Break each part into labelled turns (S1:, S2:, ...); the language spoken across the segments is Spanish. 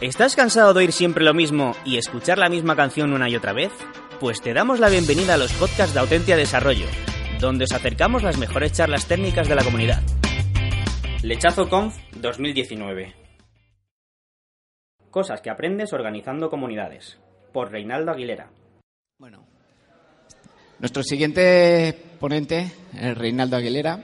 S1: ¿Estás cansado de oír siempre lo mismo y escuchar la misma canción una y otra vez? Pues te damos la bienvenida a los podcasts de Autentia Desarrollo, donde os acercamos las mejores charlas técnicas de la comunidad. Lechazo Conf 2019 Cosas que aprendes organizando comunidades, por Reinaldo Aguilera.
S2: Bueno, nuestro siguiente ponente, Reinaldo Aguilera,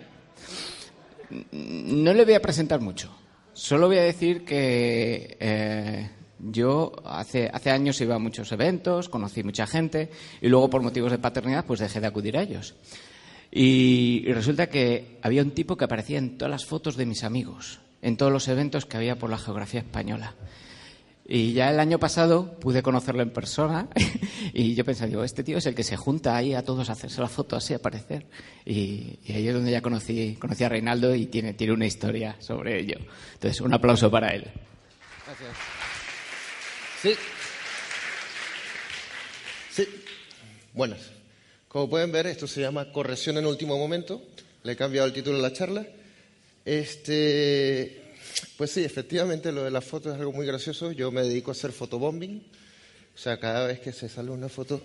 S2: no le voy a presentar mucho. Solo voy a decir que eh, yo hace, hace años iba a muchos eventos, conocí mucha gente y luego por motivos de paternidad pues dejé de acudir a ellos. Y, y, resulta que había un tipo que aparecía en todas las fotos de mis amigos, en todos los eventos que había por la geografía española. Y ya el año pasado pude conocerlo en persona y yo pensaba, digo, este tío es el que se junta ahí a todos a hacerse la foto así, a aparecer. Y, y, ahí es donde ya conocí, conocí a Reinaldo y tiene, tiene una historia sobre ello. Entonces, un aplauso para él.
S3: Gracias. Sí. Sí. Buenas. Como pueden ver, esto se llama corrección en último momento. Le he cambiado el título de la charla. Este, pues sí, efectivamente lo de las fotos es algo muy gracioso. Yo me dedico a hacer fotobombing. O sea, cada vez que se sale una foto,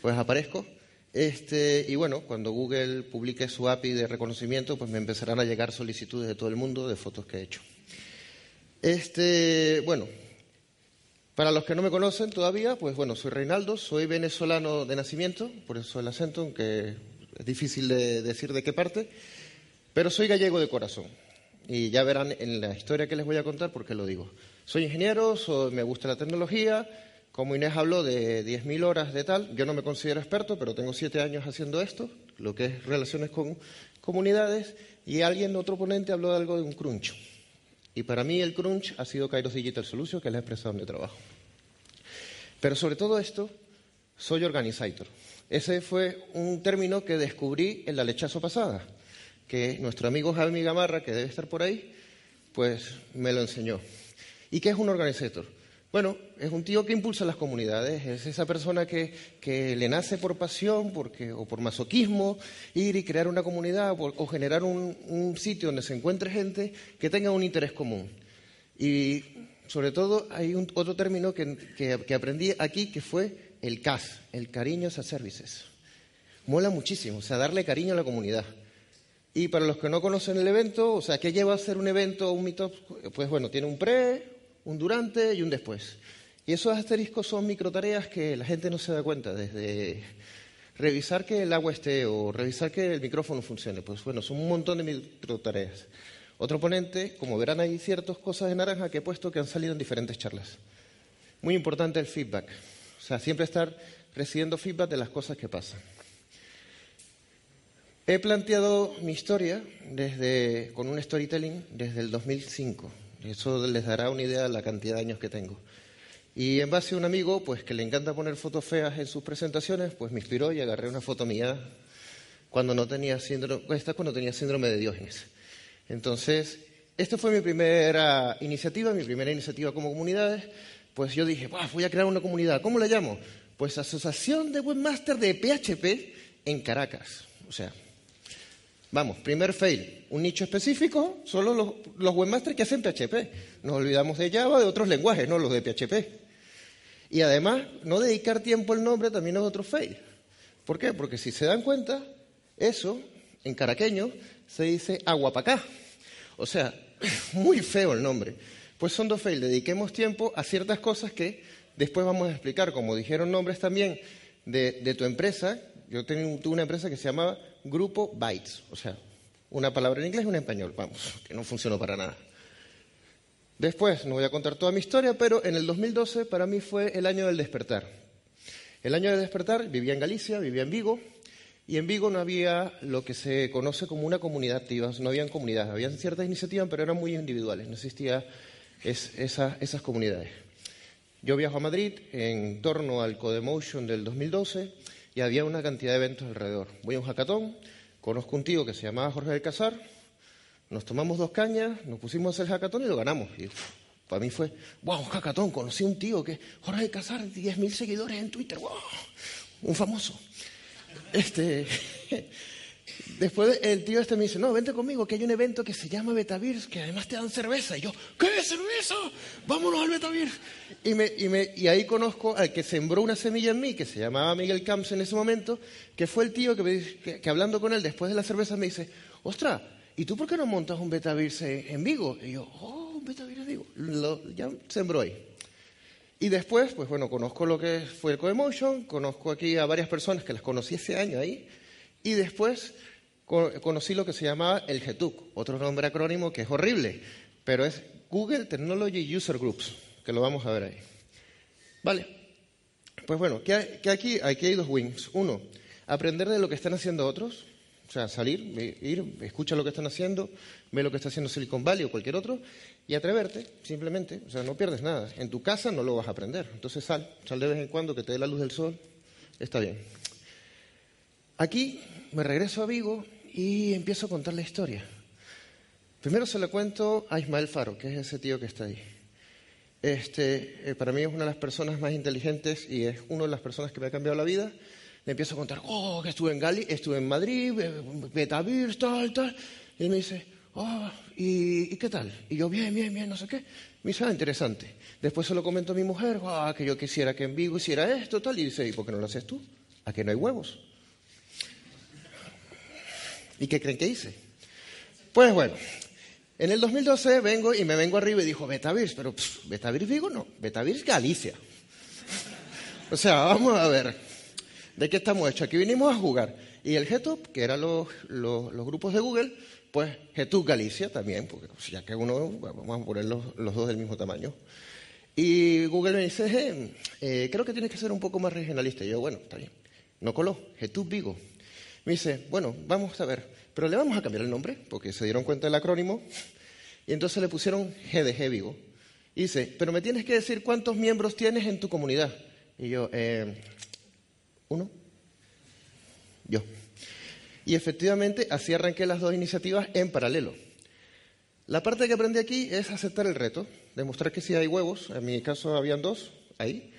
S3: pues aparezco. Este, y bueno, cuando Google publique su API de reconocimiento, pues me empezarán a llegar solicitudes de todo el mundo de fotos que he hecho. Este, bueno, para los que no me conocen todavía, pues bueno, soy Reinaldo, soy venezolano de nacimiento, por eso el acento, aunque es difícil de decir de qué parte, pero soy gallego de corazón. Y ya verán en la historia que les voy a contar por qué lo digo. Soy ingeniero, me gusta la tecnología. Como Inés habló de 10.000 horas de tal, yo no me considero experto, pero tengo siete años haciendo esto, lo que es relaciones con comunidades. Y alguien, otro ponente, habló de algo de un crunch. Y para mí el crunch ha sido Kairos Digital Solutions, que es la empresa donde trabajo. Pero sobre todo esto, soy organizator. Ese fue un término que descubrí en la lechazo pasada que nuestro amigo Javi Gamarra, que debe estar por ahí, pues me lo enseñó. ¿Y qué es un organizator? Bueno, es un tío que impulsa las comunidades, es esa persona que, le nace por pasión porque, o por masoquismo ir y crear una comunidad o, generar un, sitio donde se encuentre gente que tenga un interés común. Y sobre todo hay otro término que, que, que aprendí aquí que fue el CAS, el cariño a services. Mola muchísimo, o sea, darle cariño a la comunidad. Y para los que no conocen el evento, o sea, ¿qué lleva a hacer un evento, un meetup? Pues bueno, tiene un pre, un durante y un después. Y esos asteriscos son microtareas que la gente no se da cuenta, desde revisar que el agua esté o revisar que el micrófono funcione. Pues bueno, son un montón de microtareas. Otro ponente, como verán, hay ciertas cosas de naranja que he puesto que han salido en diferentes charlas. Muy importante el feedback. O sea, siempre estar recibiendo feedback de las cosas que pasan. He planteado mi historia desde, con un storytelling desde el 2005. Eso les dará una idea de la cantidad de años que tengo. Y en base a un amigo, pues que le encanta poner fotos feas en sus presentaciones, pues me inspiró y agarré una foto mía cuando no tenía síndrome, esta cuando tenía síndrome de Diógenes. Entonces, esta fue mi primera iniciativa, mi primera iniciativa como comunidades. Pues yo dije, voy a crear una comunidad. ¿Cómo la llamo? Pues Asociación de Webmaster de PHP en Caracas. O sea, Vamos, primer fail, un nicho específico, solo los, webmasters que hacen PHP. Nos olvidamos de Java, de otros lenguajes, no los de PHP. Y además, no dedicar tiempo al nombre también es otro fail. ¿Por qué? Porque si se dan cuenta, eso, en caraqueño, se dice aguapacá. O sea, muy feo el nombre. Pues son dos fails. Dediquemos tiempo a ciertas cosas que después vamos a explicar, como dijeron nombres también de, de tu empresa. Yo tuve una empresa que se llamaba Grupo Bytes, o sea, una palabra en inglés y una en español, vamos, que no funcionó para nada. Después, no voy a contar toda mi historia, pero en el 2012 para mí fue el año del despertar. El año del despertar, vivía en Galicia, vivía en Vigo, y en Vigo no había lo que se conoce como una comunidad activa, no habían comunidades, habían ciertas iniciativas, pero eran muy individuales, no existía es esas comunidades. Yo viajo a Madrid en torno al Codemotion del 2012 y había una cantidad de eventos alrededor. Voy a un hackathon, conozco un tío que se llamaba Jorge del Casar, nos tomamos dos cañas, nos pusimos a hacer hackathon y lo ganamos. Y para mí fue, wow, un hackathon, conocí a un tío que, Jorge del Casar, 10.000 seguidores en Twitter, wow, un famoso. Este, Después el tío este me dice, no, vente conmigo, que hay un evento que se llama Betavirs, que además te dan cerveza. Y yo, ¿qué cerveza? Vámonos al Betavirs. Y, me, y, ahí conozco al que sembró una semilla en mí, que se llamaba Miguel Camps en ese momento, que fue el tío que, me, hablando con él después de la cerveza me dice, ostras, ¿y tú por qué no montas un Betavirs en Vigo? Y yo, oh, un Betavirs en Vigo. Lo, ya sembró ahí. Y después, pues bueno, conozco lo que fue el Coemotion, conozco aquí a varias personas que las conocí ese año ahí, y después conocí lo que se llamaba el GETUC, otro nombre acrónimo que es horrible, pero es Google Technology User Groups, que lo vamos a ver ahí. Vale, pues bueno, que, aquí, aquí hay dos wings. Uno, aprender de lo que están haciendo otros, o sea, salir, ir, escucha lo que están haciendo, ve lo que está haciendo Silicon Valley o cualquier otro, y atreverte, simplemente, o sea, no pierdes nada. En tu casa no lo vas a aprender, entonces sal, sal de vez en cuando, que te dé la luz del sol, está bien. Aquí me regreso a Vigo y empiezo a contar la historia. Primero se le cuento a Ismael Faro, que es ese tío que está ahí. Este, eh, para mí es una de las personas más inteligentes y es una de las personas que me ha cambiado la vida. Le empiezo a contar, oh, que estuve en Gali, estuve en Madrid, Betavir, tal, tal. Y él me dice, oh, ¿y, qué tal? Y yo, bien, bien, bien, no sé qué. Me dice, ah, interesante. Después se lo comento a mi mujer, oh, que yo quisiera que en Vigo hiciera esto, tal. Y dice, ¿y por qué no lo haces tú? ¿A que no hay huevos? ¿Y qué creen que hice? Pues bueno, en el 2012 vengo y me vengo arriba y dijo Betavirs, pero Betavirs Vigo no, Betavirs Galicia. o sea, vamos a ver, ¿de qué estamos hechos? Aquí vinimos a jugar. Y el GTOP, que eran los, grupos de Google, pues GTUB Galicia también, porque ya que uno, vamos a poner los, dos del mismo tamaño. Y Google me dice, eh, creo que tienes que ser un poco más regionalista. Y yo, bueno, está bien. No coló, GTUB Vigo. Me dice, bueno, vamos a ver, pero le vamos a cambiar el nombre, porque se dieron cuenta del acrónimo, y entonces le pusieron GDG Vigo. Y dice, pero me tienes que decir cuántos miembros tienes en tu comunidad. Y yo, eh, uno, yo. Y efectivamente así arranqué las dos iniciativas en paralelo. La parte que aprendí aquí es aceptar el reto, demostrar que sí hay huevos, en mi caso habían dos, ahí,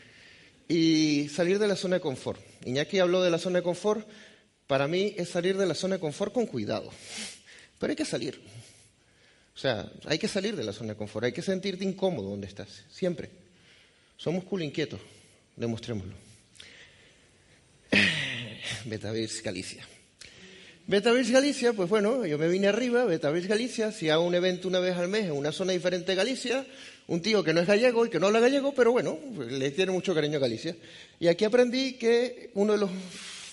S3: y salir de la zona de confort. Iñaki habló de la zona de confort, para mí es salir de la zona de confort con cuidado. Pero hay que salir. O sea, hay que salir de la zona de confort, hay que sentirte incómodo donde estás, siempre. Somos culo inquietos, demostrémoslo. Betavirs Galicia. Betavirs Galicia, pues bueno, yo me vine arriba, Betavirs Galicia, si hago un evento una vez al mes en una zona diferente de Galicia, un tío que no es gallego y que no habla gallego, pero bueno, le tiene mucho cariño a Galicia. Y aquí aprendí que uno de los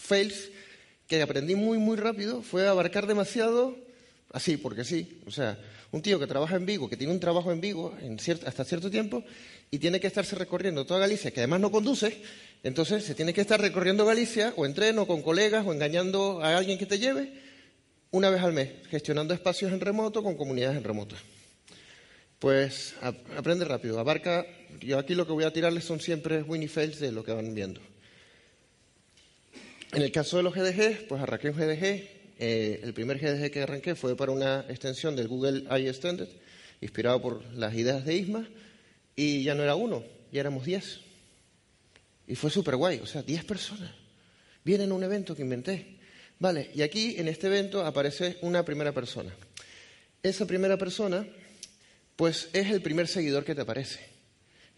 S3: fails que aprendí muy, muy rápido fue abarcar demasiado, así, porque sí. O sea, un tío que trabaja en Vigo, que tiene un trabajo en Vigo hasta cierto tiempo, y tiene que estarse recorriendo toda Galicia, que además no conduce, entonces se tiene que estar recorriendo Galicia, o en tren, o con colegas, o engañando a alguien que te lleve, una vez al mes, gestionando espacios en remoto con comunidades en remoto. Pues aprende rápido, abarca, yo aquí lo que voy a tirarles son siempre Winnie Fails de lo que van viendo. En el caso de los GDG, pues arranqué un GDG. Eh, el primer GDG que arranqué fue para una extensión del Google AI Extended, inspirado por las ideas de Isma, y ya no era uno, ya éramos diez. Y fue súper guay, o sea, diez personas. Vienen a un evento que inventé. Vale, y aquí en este evento aparece una primera persona. Esa primera persona, pues es el primer seguidor que te aparece.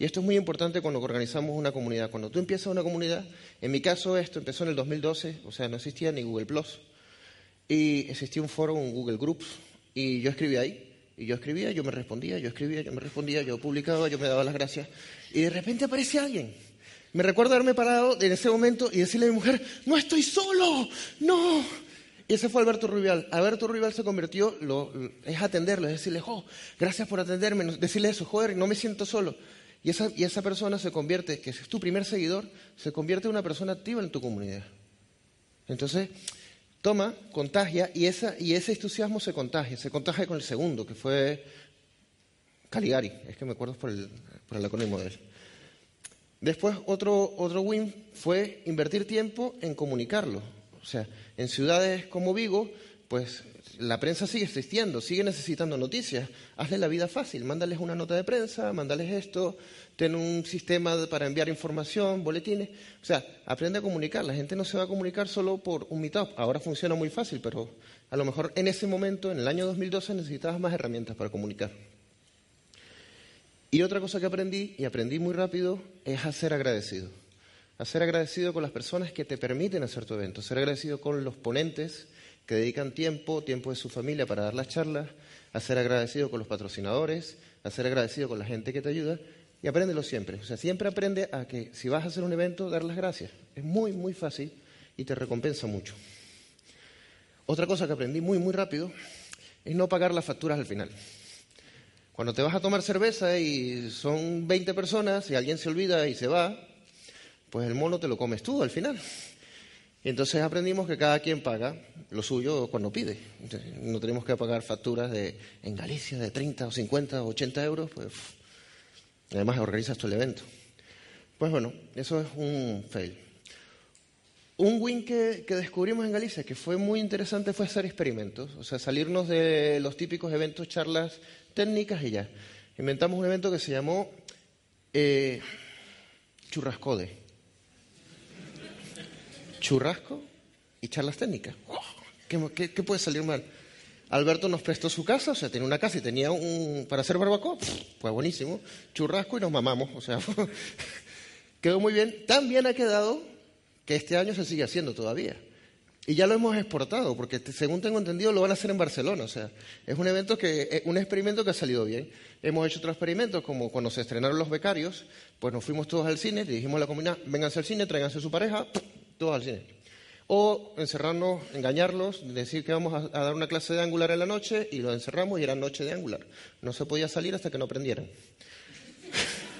S3: Y esto es muy importante cuando organizamos una comunidad. Cuando tú empiezas una comunidad, en mi caso esto empezó en el 2012, o sea, no existía ni Google Plus. Y existía un foro, un Google Groups, y yo escribía ahí. Y yo escribía, yo me respondía, yo escribía, yo me respondía, yo publicaba, yo me daba las gracias. Y de repente aparece alguien. Me recuerdo haberme parado en ese momento y decirle a mi mujer, no estoy solo, no. Y ese fue Alberto Rubial. Alberto Rubial se convirtió, lo, es atenderlo, es decirle, oh, gracias por atenderme, decirle eso, joder, no me siento solo. Y esa, y esa persona se convierte, que es tu primer seguidor, se convierte en una persona activa en tu comunidad. Entonces, toma, contagia, y, esa, y ese entusiasmo se contagia, se contagia con el segundo, que fue Caligari, es que me acuerdo por el, por el acrónimo de él. Después, otro, otro win fue invertir tiempo en comunicarlo. O sea, en ciudades como Vigo, pues la prensa sigue existiendo, sigue necesitando noticias. Hazle la vida fácil, mándales una nota de prensa, mándales esto, ten un sistema para enviar información, boletines. O sea, aprende a comunicar. La gente no se va a comunicar solo por un meetup. Ahora funciona muy fácil, pero a lo mejor en ese momento, en el año 2012, necesitabas más herramientas para comunicar. Y otra cosa que aprendí, y aprendí muy rápido, es a ser agradecido. A ser agradecido con las personas que te permiten hacer tu evento, ser agradecido con los ponentes, que dedican tiempo, tiempo de su familia para dar las charlas, a ser agradecido con los patrocinadores, a ser agradecido con la gente que te ayuda y apréndelo siempre. O sea, siempre aprende a que si vas a hacer un evento, dar las gracias. Es muy, muy fácil y te recompensa mucho. Otra cosa que aprendí muy, muy rápido es no pagar las facturas al final. Cuando te vas a tomar cerveza y son 20 personas y alguien se olvida y se va, pues el mono te lo comes tú al final. Y entonces aprendimos que cada quien paga lo suyo cuando pide. No tenemos que pagar facturas de, en Galicia de 30 o 50 o 80 euros, pues además organizas todo el evento. Pues bueno, eso es un fail. Un win que, que, descubrimos en Galicia que fue muy interesante fue hacer experimentos, o sea, salirnos de los típicos eventos, charlas técnicas y ya. Inventamos un evento que se llamó eh, Churrascode churrasco y charlas técnicas. ¿Qué, puede salir mal? Alberto nos prestó su casa, o sea, tenía una casa y tenía un para hacer barbacoa, pues buenísimo, churrasco y nos mamamos, o sea, quedó muy bien. Tan bien ha quedado que este año se sigue haciendo todavía. Y ya lo hemos exportado, porque según tengo entendido lo van a hacer en Barcelona. O sea, es un evento que, eh, un experimento que ha salido bien. Hemos hecho otros experimentos, como cuando se estrenaron los becarios, pues nos fuimos todos al cine, dijimos a la comunidad, vénganse al cine, tráiganse su pareja, al cine. O encerrarnos, engañarlos, decir que vamos a, dar una clase de Angular en la noche y lo encerramos y era noche de Angular. No se podía salir hasta que no aprendieran.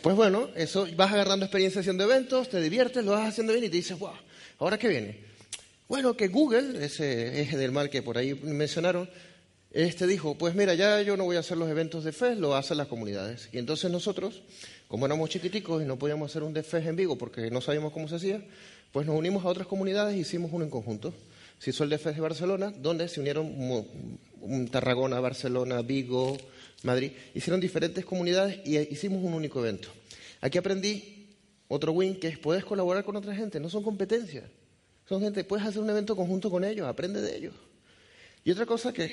S3: Pues bueno, eso vas agarrando experiencia haciendo eventos, te diviertes, lo vas haciendo bien y te dices, wow, ¿ahora qué viene? Bueno, que Google, ese eje del mal que por ahí mencionaron, este dijo, pues mira, ya yo no voy a hacer los eventos de fe, lo hacen las comunidades. Y entonces nosotros como éramos chiquiticos y no podíamos hacer un DFES en Vigo porque no sabíamos cómo se hacía, pues nos unimos a otras comunidades e hicimos uno en conjunto. Se hizo el DFES de Barcelona, donde se unieron Tarragona, Barcelona, Vigo, Madrid. Hicieron diferentes comunidades y hicimos un único evento. Aquí aprendí otro win, que es puedes colaborar con otra gente, no son competencias. Son gente, puedes hacer un evento conjunto con ellos, aprende de ellos. Y otra cosa que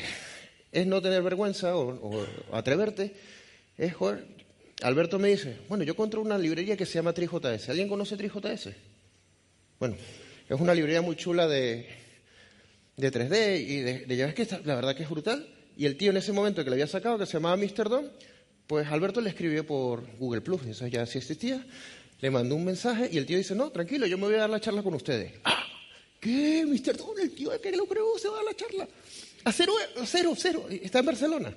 S3: es no tener vergüenza o, atreverte, es, joder, Alberto me dice, bueno, yo encontré una librería que se llama TriJS. ¿Alguien conoce TriJS? Bueno, es una librería muy chula de, de 3D y de, de que la verdad que es brutal. Y el tío en ese momento que le había sacado, que se llamaba. Don, pues Alberto le escribió por Google Plus, eso ya sí existía, le mandó un mensaje y el tío dice, no, tranquilo, yo me voy a dar la charla con ustedes. ¡Ah! ¿Qué? Mr. Don, el tío que lo creo se va a dar la charla. A cero, a cero, cero. Está en Barcelona.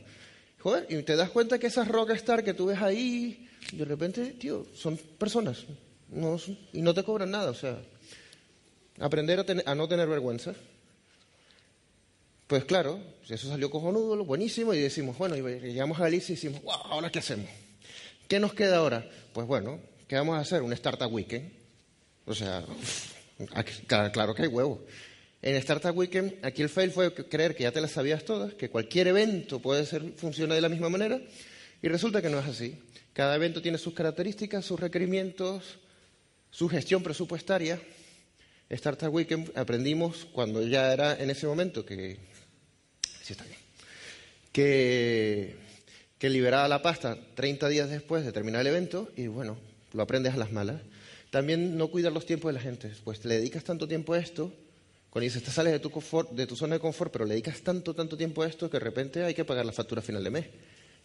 S3: Joder, y te das cuenta que esas rockstar que tú ves ahí, de repente, tío, son personas y no te cobran nada. O sea, aprender a, no tener vergüenza. Pues claro, eso salió cojonudo, buenísimo, y decimos, bueno, y llegamos a Alicia y decimos, wow, ¿ahora qué hacemos? ¿Qué nos queda ahora? Pues bueno, ¿qué vamos a hacer? Un Startup Weekend. O sea, claro que hay huevos. En Startup Weekend, aquí el fail fue creer que ya te las sabías todas, que cualquier evento puede ser, funciona de la misma manera, y resulta que no es así. Cada evento tiene sus características, sus requerimientos, su gestión presupuestaria. Startup Weekend aprendimos cuando ya era en ese momento que, sí está bien, que, que liberaba la pasta 30 días después de terminar el evento, y bueno, lo aprendes a las malas. También no cuidar los tiempos de la gente, pues le dedicas tanto tiempo a esto cuando dices, te sales de tu, de tu zona de confort, pero le dedicas tanto, tanto tiempo a esto que de repente hay que pagar la factura a final de mes.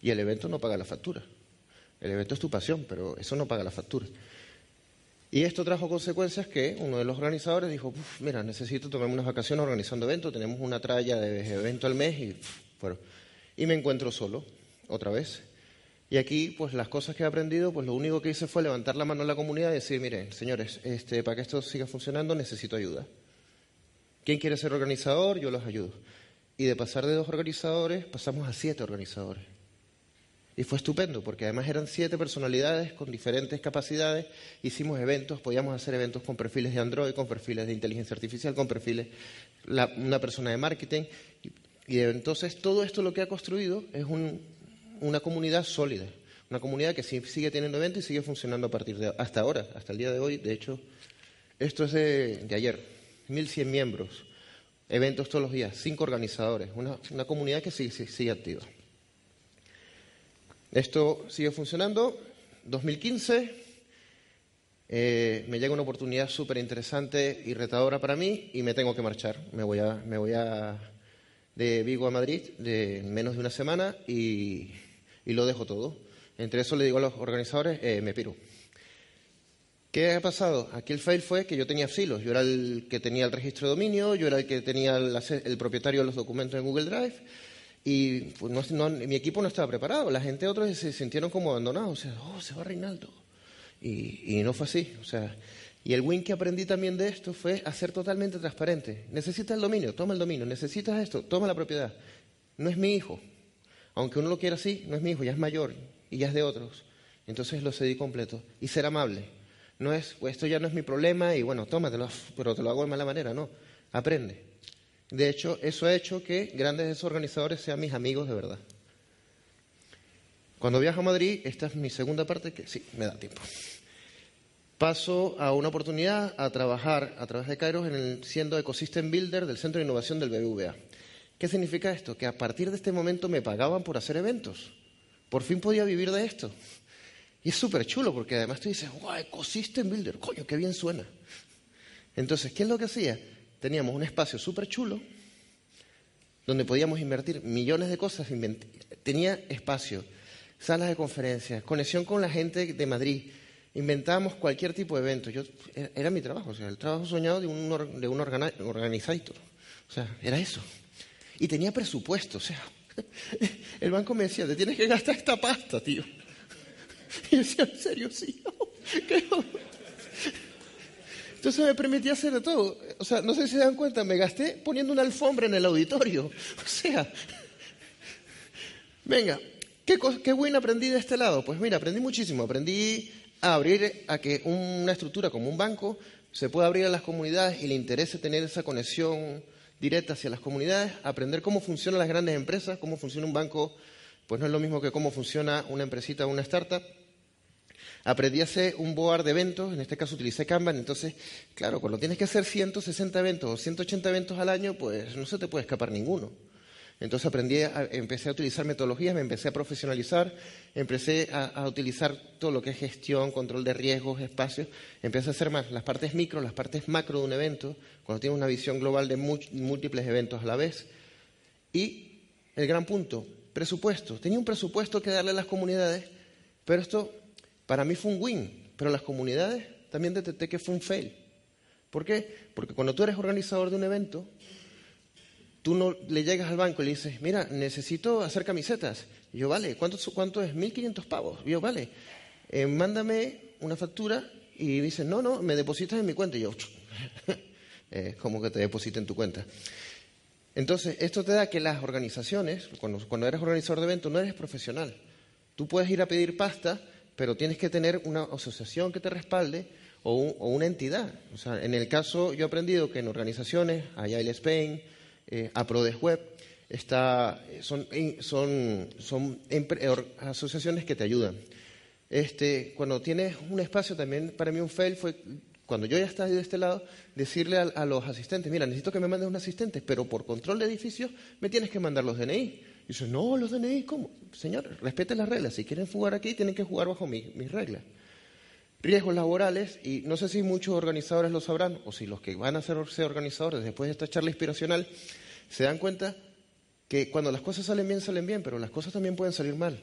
S3: Y el evento no paga la factura. El evento es tu pasión, pero eso no paga la factura. Y esto trajo consecuencias que uno de los organizadores dijo, mira, necesito tomarme unas vacaciones organizando eventos, tenemos una tralla de evento al mes y, bueno, y me encuentro solo, otra vez. Y aquí, pues las cosas que he aprendido, pues lo único que hice fue levantar la mano en la comunidad y decir, miren, señores, este, para que esto siga funcionando necesito ayuda. ¿Quién quiere ser organizador? Yo los ayudo. Y de pasar de dos organizadores, pasamos a siete organizadores. Y fue estupendo, porque además eran siete personalidades con diferentes capacidades. Hicimos eventos, podíamos hacer eventos con perfiles de Android, con perfiles de inteligencia artificial, con perfiles, la, una persona de marketing. Y, entonces todo esto lo que ha construido es una comunidad sólida, una comunidad que sigue teniendo eventos y sigue funcionando a partir de hasta ahora, hasta el día de hoy. De hecho, esto es de ayer, 1.100 miembros, eventos todos los días, cinco organizadores, una, una comunidad que sigue, sigue activa. Esto sigue funcionando. 2015 eh, me llega una oportunidad súper interesante y retadora para mí y me tengo que marchar. Me voy a, me voy a de Vigo a Madrid de menos de una semana y, lo dejo todo. Entre eso le digo a los organizadores, eh, me piro. ¿Qué ha pasado? Aquí el fail fue que yo tenía filos. Yo era el que tenía el registro de dominio, yo era el que tenía el propietario de los documentos en Google Drive y pues, no, mi equipo no estaba preparado. La gente, otros se sintieron como abandonados. O sea, oh, se va Reinaldo. Y, no fue así. O sea, y el win que aprendí también de esto fue a ser totalmente transparente. Necesitas el dominio, toma el dominio. Necesitas esto, toma la propiedad. No es mi hijo. Aunque uno lo quiera así, no es mi hijo, ya es mayor y ya es de otros. Entonces lo cedí completo. Y ser amable. No es, pues esto ya no es mi problema y bueno, tómatelo, pero te lo hago de mala manera. No, aprende. De hecho, eso ha hecho que grandes desorganizadores sean mis amigos de verdad. Cuando viajo a Madrid, esta es mi segunda parte, que sí, me da tiempo. Paso a una oportunidad a trabajar a través de Kairos en el, siendo Ecosystem Builder del Centro de Innovación del BBVA. ¿Qué significa esto? Que a partir de este momento me pagaban por hacer eventos. Por fin podía vivir de esto. Y es súper chulo porque además tú dices, wow, Ecosystem Builder, coño, qué bien suena. Entonces, ¿qué es lo que hacía? teníamos un espacio súper chulo donde podíamos invertir millones de cosas. Tenía espacio, salas de conferencias, conexión con la gente de Madrid. Inventábamos cualquier tipo de evento. Yo, era mi trabajo, o sea, el trabajo soñado de un, de un organizator. O sea, era eso. Y tenía presupuesto, o sea, el banco me decía, te tienes que gastar esta pasta, tío. Y yo decía, ¿en serio? Sí. ¿Qué? Entonces me permitía hacer de todo. O sea, no sé si se dan cuenta, me gasté poniendo una alfombra en el auditorio. O sea, venga, ¿qué, qué buen aprendí de este lado? Pues mira, aprendí muchísimo. Aprendí a abrir a que una estructura como un banco se pueda abrir a las comunidades y le interese tener esa conexión directa hacia las comunidades, aprender cómo funcionan las grandes empresas, cómo funciona un banco, pues no es lo mismo que cómo funciona una empresita o una startup. Aprendí a hacer un board de eventos, en este caso utilicé Kanban, entonces, claro, cuando tienes que hacer 160 eventos o 180 eventos al año, pues no se te puede escapar ninguno. Entonces aprendí, empecé a utilizar metodologías, me empecé a profesionalizar, empecé a, utilizar todo lo que es gestión, control de riesgos, espacios, empecé a hacer más las partes micro, las partes macro de un evento, cuando tienes una visión global de múltiples eventos a la vez. Y el gran punto, presupuesto. Tenía un presupuesto que darle a las comunidades, pero esto para mí fue un win, pero las comunidades también detecté que fue un fail. ¿Por qué? Porque cuando tú eres organizador de un evento, tú no le llegas al banco y le dices, mira, necesito hacer camisetas. Y yo, vale, ¿cuánto, cuánto es? 1.500 pavos. Yo, vale, eh, mándame una factura y dice, no, no, me depositas en mi cuenta. Y yo, eh, ¿cómo que te deposite en tu cuenta? Entonces, esto te da que las organizaciones, cuando, eres organizador de eventos, no eres profesional. Tú puedes ir a pedir pasta pero tienes que tener una asociación que te respalde o, una entidad. O sea, en el caso, yo he aprendido que en organizaciones, Agile Spain, eh, Web, está, son, son, son asociaciones que te ayudan. Este, cuando tienes un espacio, también para mí un fail fue, cuando yo ya estaba de este lado, decirle a, a los asistentes, mira, necesito que me mandes un asistente, pero por control de edificios me tienes que mandar los DNI. Y dice, no, los DNI, ¿cómo? Señor, respete las reglas. Si quieren jugar aquí, tienen que jugar bajo mis reglas. Riesgos laborales, y no sé si muchos organizadores lo sabrán, o si los que van a ser organizadores después de esta charla inspiracional, se dan cuenta que cuando las cosas salen bien, salen bien, pero las cosas también pueden salir mal.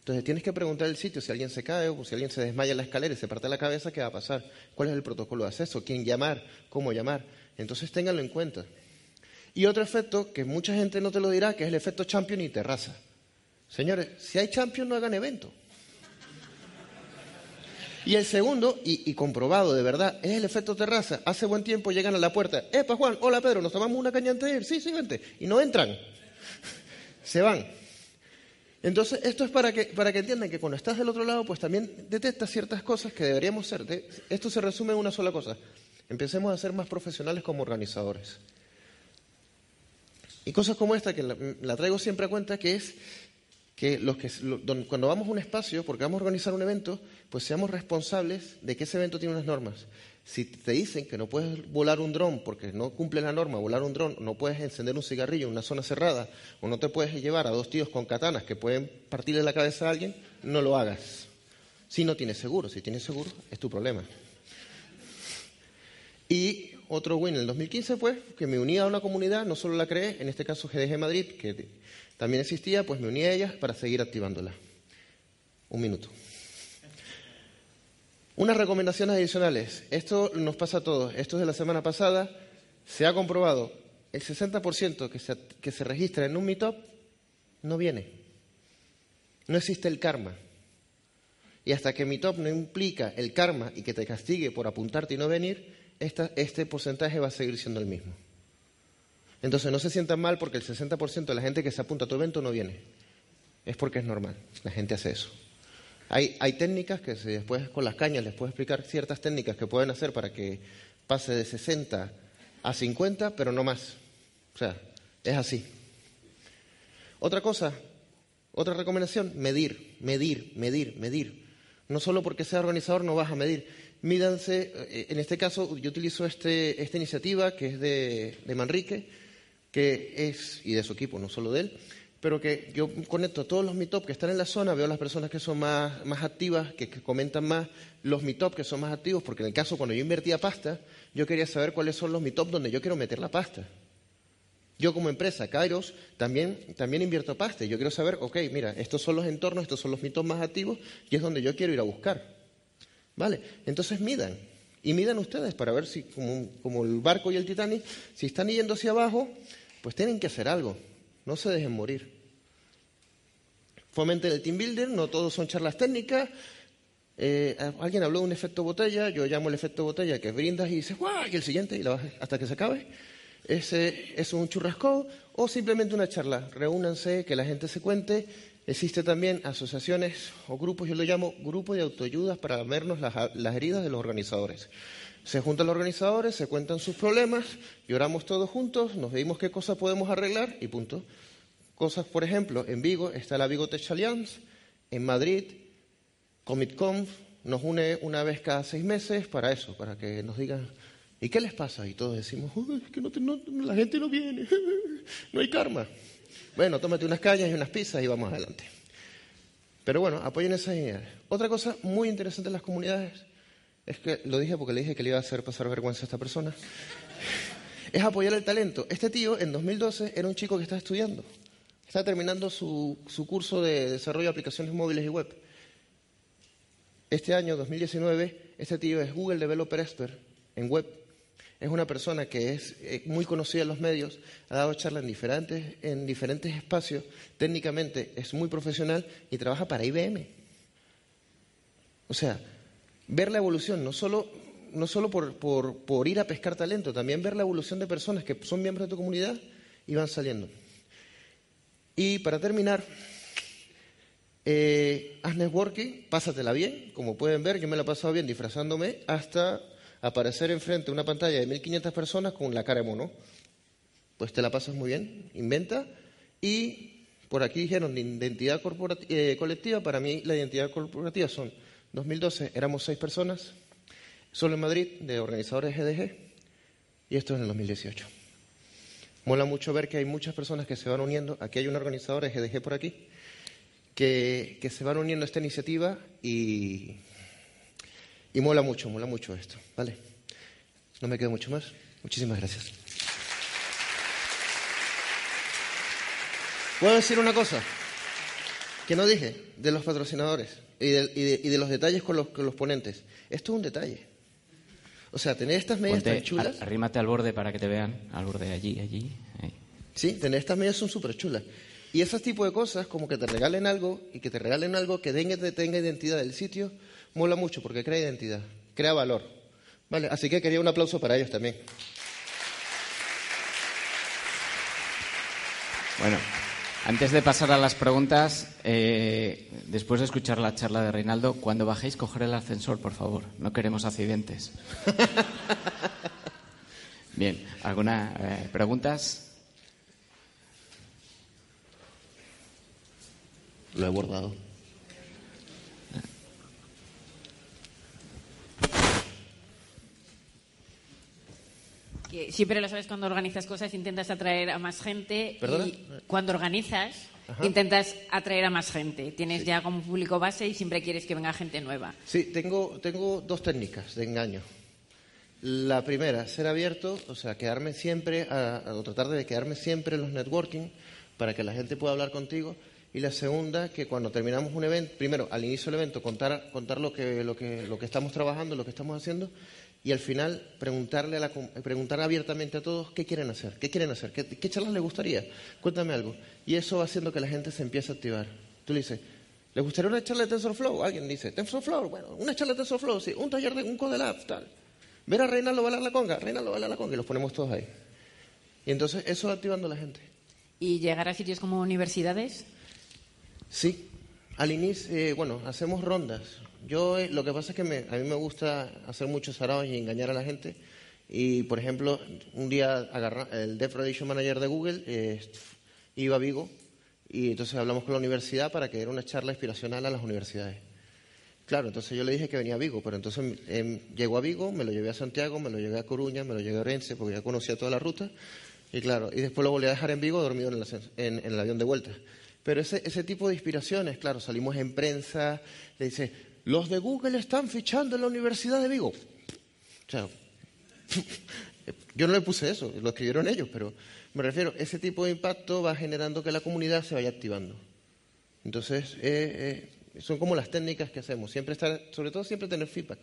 S3: Entonces tienes que preguntar el sitio, si alguien se cae o si alguien se desmaya en la escalera y se parte la cabeza, ¿qué va a pasar? ¿Cuál es el protocolo de acceso? ¿Quién llamar? ¿Cómo llamar? Entonces ténganlo en cuenta. Y otro efecto que mucha gente no te lo dirá, que es el efecto champion y terraza. Señores, si hay champion no hagan evento. Y el segundo, y, comprobado de verdad, es el efecto terraza. Hace buen tiempo llegan a la puerta. Epa, Juan, hola Pedro, ¿nos tomamos una caña de ir? Sí, sí, vente. Y no entran. Se van. Entonces, esto es para que, para que entiendan que cuando estás del otro lado, pues también detectas ciertas cosas que deberíamos ser. Esto se resume en una sola cosa. Empecemos a ser más profesionales como organizadores. Y cosas como esta, que la, traigo siempre a cuenta, que es que, los que cuando vamos a un espacio, porque vamos a organizar un evento, pues seamos responsables de que ese evento tiene unas normas. Si te dicen que no puedes volar un dron porque no cumple la norma, volar un dron, no puedes encender un cigarrillo en una zona cerrada, o no te puedes llevar a dos tíos con katanas que pueden partirle la cabeza a alguien, no lo hagas. Si no tienes seguro, si tienes seguro, es tu problema. Y otro win en el 2015 fue que me uní a una comunidad, no solo la creé, en este caso GDG Madrid, que también existía, pues me uní a ellas para seguir activándola. Un minuto. Unas recomendaciones adicionales. Esto nos pasa a todos. Esto es de la semana pasada. Se ha comprobado el 60% que se, que se registra en un Meetup no viene. No existe el karma. Y hasta que Meetup no implica el karma y que te castigue por apuntarte y no venir, este porcentaje va a seguir siendo el mismo. Entonces no se sientan mal porque el 60% de la gente que se apunta a tu evento no viene. Es porque es normal. La gente hace eso. Hay, técnicas que después con las cañas les puedo explicar ciertas técnicas que pueden hacer para que pase de 60 a 50, pero no más. O sea, es así. Otra cosa, otra recomendación, medir, medir, medir, medir. No solo porque sea organizador no vas a medir. Mídanse, eh, en este caso yo utilizo este, esta iniciativa que es de, de Manrique, que es, y de su equipo, no solo de él, pero que yo conecto a todos los meetups que están en la zona, veo las personas que son más, más activas, que, comentan más, los meetups que son más activos, porque en el caso cuando yo invertía pasta, yo quería saber cuáles son los meetups donde yo quiero meter la pasta. Yo como empresa, Kairos, también, también invierto pasta. Yo quiero saber, ok, mira, estos son los entornos, estos son los meetups más activos y es donde yo quiero ir a buscar. ¿Vale? Entonces midan. Y midan ustedes para ver si, como, el barco y el Titanic, si están yendo hacia abajo, pues tienen que hacer algo. No se dejen morir. Fomenten el team builder, no todos son charlas técnicas. Eh, alguien habló de un efecto botella, yo llamo el efecto botella que brindas y dices, ¡guau! Y el siguiente, y la hasta que se acabe. Ese es un churrasco o simplemente una charla. Reúnanse, que la gente se cuente. Existe también asociaciones o grupos, yo lo llamo grupo de autoayudas para vernos las, las heridas de los organizadores. Se juntan los organizadores, se cuentan sus problemas, lloramos todos juntos, nos veimos qué cosas podemos arreglar y punto. Cosas, por ejemplo, en Vigo está la Vigo Tech Alliance, en Madrid, ComitConf nos une una vez cada seis meses para eso, para que nos digan, ¿y qué les pasa? Y todos decimos, es que la gente no viene, no hay karma. Bueno, tómate unas cañas y unas pizzas y vamos adelante. Pero bueno, apoyen esas ideas. Otra cosa muy interesante en las comunidades es que lo dije porque le dije que le iba a hacer pasar vergüenza a esta persona, es apoyar el talento. Este tío en 2012 era un chico que estaba estudiando, estaba terminando su, su curso de desarrollo de aplicaciones móviles y web. Este año, 2019, este tío es Google Developer Expert en web. Es una persona que es eh, muy conocida en los medios, ha dado charlas en diferentes, en diferentes espacios, técnicamente es muy profesional y trabaja para IBM. O sea, ver la evolución, no solo, no solo por, por, ir a pescar talento, también ver la evolución de personas que son miembros de tu comunidad y van saliendo. Y para terminar, eh, haz networking, pásatela bien. Como pueden ver, yo me la he pasado bien disfrazándome hasta aparecer enfrente de una pantalla de 1500 personas con la cara de mono. Pues te la pasas muy bien, inventa. Y por aquí dijeron identidad eh, colectiva. Para mí, la identidad corporativa son 2012 éramos seis personas, solo en Madrid, de organizadores GDG, y esto es en el 2018. Mola mucho ver que hay muchas personas que se van uniendo. Aquí hay un organizador de GDG por aquí, que, que se van uniendo a esta iniciativa y, y mola mucho, mola mucho esto. ¿Vale? No me quedo mucho más. Muchísimas gracias. ¿Puedo decir una cosa? Que no dije de los patrocinadores y de, los detalles con los, los ponentes. Esto es un detalle. O sea, tener estas medias tan chulas.
S2: arrímate al borde para que te vean, al borde allí, allí.
S3: Sí, tener estas medias son súper chulas. Y ese tipo de cosas, como que te regalen algo y que te regalen algo que tenga identidad del sitio, mola mucho porque crea identidad, crea valor. Vale, así que quería un aplauso para ellos también.
S2: Bueno, antes de pasar a las preguntas, eh, después de escuchar la charla de Reinaldo, cuando bajéis, coger el ascensor, por favor. No queremos accidentes. Bien, ¿alguna eh, preguntas?
S3: Lo he
S4: siempre lo sabes cuando organizas cosas, intentas atraer a más gente.
S3: ¿Perdona?
S4: Y cuando organizas, intentas atraer a más gente. Tienes ya como público base y siempre quieres que venga gente nueva.
S3: Sí, tengo, tengo dos técnicas de engaño. La primera, ser abierto, o sea, quedarme siempre, o tratar de quedarme siempre en los networking para que la gente pueda hablar contigo. Y la segunda, que cuando terminamos un evento, primero, al inicio del evento, contar, contar lo, que, lo, que, lo que estamos trabajando, lo que estamos haciendo, y al final preguntarle, a la, preguntar abiertamente a todos qué quieren hacer, qué quieren hacer, qué, qué charlas les gustaría, cuéntame algo. Y eso va haciendo que la gente se empiece a activar. Tú le dices, ¿les gustaría una charla de TensorFlow? Alguien dice, TensorFlow, bueno, una charla de TensorFlow, sí, un taller de un Codelab, tal. Ver a Reinaldo bailar la conga, Reinaldo bailar la conga, y los ponemos todos ahí. Y entonces eso va activando a la gente.
S4: ¿Y llegar a sitios como universidades?
S3: Sí, al inicio, eh, bueno, hacemos rondas. Yo eh, lo que pasa es que a mí me gusta hacer muchos saraos y engañar a la gente. Y, por ejemplo, un día el Dev Relation Manager de Google eh, iba a Vigo y entonces hablamos con la universidad para que diera una charla inspiracional a las universidades. Claro, entonces yo le dije que venía a Vigo, pero entonces em, llegó a Vigo, me lo llevé a Santiago, me lo llevé a Coruña, me lo llevé a Orense, porque ya conocía toda la ruta. Y claro, y después lo volví a dejar en Vigo dormido en el, avión de vuelta. Pero ese, ese tipo de inspiraciones, claro, salimos en prensa, le dice, los de Google están fichando en la Universidad de Vigo. O sea, yo no le puse eso, lo escribieron ellos, pero me refiero, ese tipo de impacto va generando que la comunidad se vaya activando. Entonces, eh, eh, son como las técnicas que hacemos. Siempre estar, sobre todo siempre tener feedback.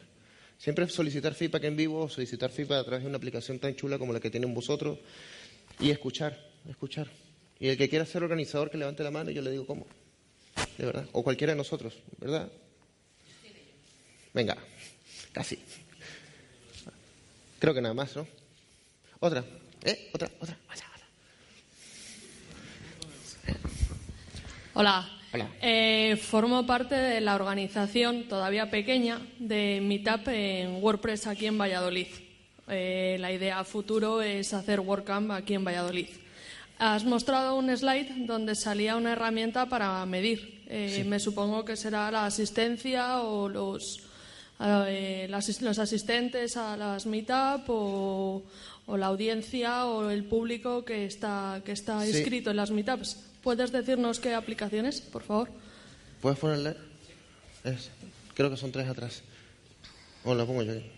S3: Siempre solicitar feedback en vivo, solicitar feedback a través de una aplicación tan chula como la que tienen vosotros y escuchar, escuchar. Y el que quiera ser organizador, que levante la mano y yo le digo cómo. De verdad. O cualquiera de nosotros, ¿verdad? Venga, casi. Creo que nada más, ¿no? Otra. ¿Eh? Otra, otra.
S5: Hola. Hola. Eh, formo parte de la organización todavía pequeña de Meetup en WordPress aquí en Valladolid. Eh, la idea futuro es hacer WordCamp aquí en Valladolid. Has mostrado un slide donde salía una herramienta para medir. Eh, me supongo que será la asistencia o los eh, los asistentes a las meetup o, la audiencia o el público que está, que está inscrito en las meetups. ¿Puedes decirnos qué aplicaciones, por favor?
S3: ¿Puedes ponerle? creo que son tres atrás. O la pongo yo ahí.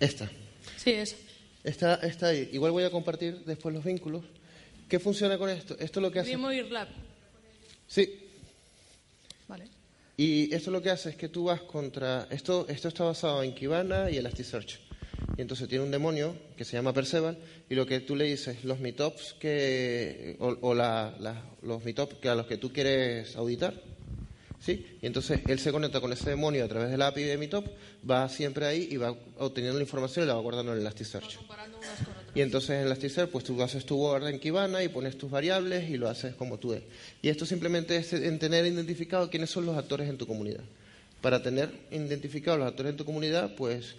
S3: Esta.
S5: Sí, es.
S3: Esta, está ahí. Igual voy a compartir después los vínculos. ¿Qué funciona con esto? Esto es lo que hace. Sí.
S5: Vale.
S3: Y esto lo que hace es que tú vas contra... Esto, esto está basado en Kibana y Elasticsearch. Y entonces tiene un demonio que se llama Perceval y lo que tú le dices, los meetups que, o, los meetups que a los que tú quieres auditar, ¿sí? Y entonces él se conecta con ese demonio a través de la API de Meetup, va siempre ahí y va obteniendo la información y la va guardando en Elasticsearch. Y entonces en Elasticsearch, pues tú haces tu Word en Kibana y pones tus variables y lo haces como tú ves. Y esto simplemente es en tener identificado quiénes son los actores en tu comunidad. Para tener identificados los actores en tu comunidad, pues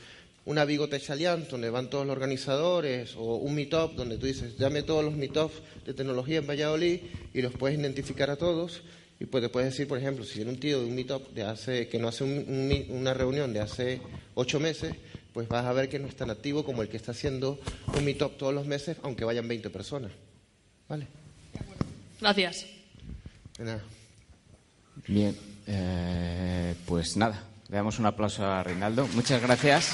S3: una Tech Alliance donde van todos los organizadores o un Meetup donde tú dices, dame todos los Meetups de tecnología en Valladolid y los puedes identificar a todos y pues te puedes decir, por ejemplo, si viene un tío de un meetup de hace, que no hace una reunión de hace ocho meses, pues vas a ver que no es tan activo como el que está haciendo un meetup todos los meses, aunque vayan 20 personas. ¿Vale?
S5: Gracias.
S3: nada.
S2: Bien, eh, pues nada, le damos un aplauso a Reinaldo. Muchas gracias.